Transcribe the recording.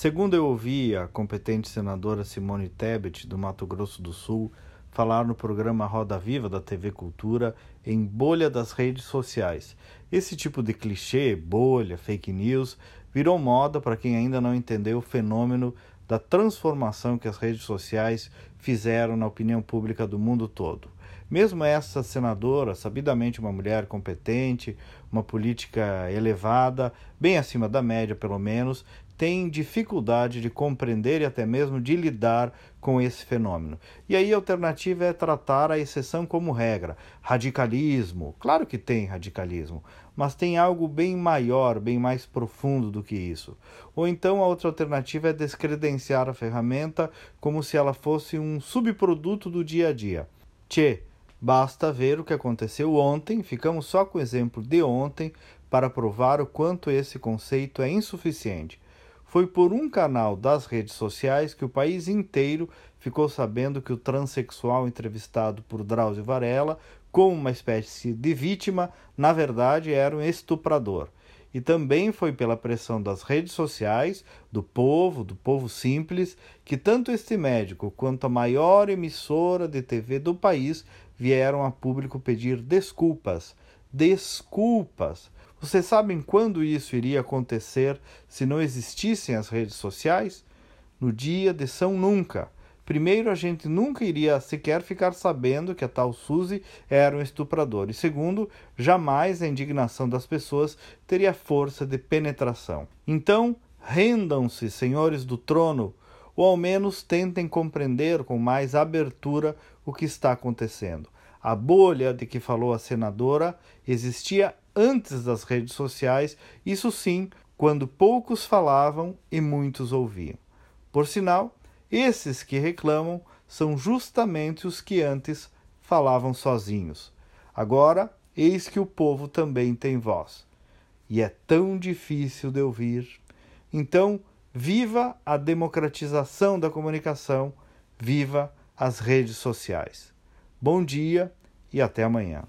Segundo eu ouvi a competente senadora Simone Tebet, do Mato Grosso do Sul, falar no programa Roda Viva da TV Cultura em bolha das redes sociais. Esse tipo de clichê, bolha, fake news, virou moda para quem ainda não entendeu o fenômeno da transformação que as redes sociais fizeram na opinião pública do mundo todo. Mesmo essa senadora, sabidamente uma mulher competente, uma política elevada, bem acima da média pelo menos, tem dificuldade de compreender e até mesmo de lidar com esse fenômeno. E aí a alternativa é tratar a exceção como regra. Radicalismo, claro que tem radicalismo, mas tem algo bem maior, bem mais profundo do que isso. Ou então a outra alternativa é descredenciar a ferramenta como se ela fosse um subproduto do dia a dia. Tchê, Basta ver o que aconteceu ontem, ficamos só com o exemplo de ontem para provar o quanto esse conceito é insuficiente. Foi por um canal das redes sociais que o país inteiro ficou sabendo que o transexual entrevistado por Drauzio Varela, como uma espécie de vítima, na verdade era um estuprador e também foi pela pressão das redes sociais, do povo, do povo simples, que tanto este médico quanto a maior emissora de TV do país vieram a público pedir desculpas. Desculpas! Vocês sabem quando isso iria acontecer se não existissem as redes sociais? No dia de São Nunca Primeiro, a gente nunca iria sequer ficar sabendo que a tal Suzy era um estuprador. E segundo, jamais a indignação das pessoas teria força de penetração. Então, rendam-se, senhores do trono, ou ao menos tentem compreender com mais abertura o que está acontecendo. A bolha de que falou a senadora existia antes das redes sociais, isso sim, quando poucos falavam e muitos ouviam. Por sinal, esses que reclamam são justamente os que antes falavam sozinhos. Agora, eis que o povo também tem voz. E é tão difícil de ouvir. Então, viva a democratização da comunicação, viva as redes sociais. Bom dia e até amanhã.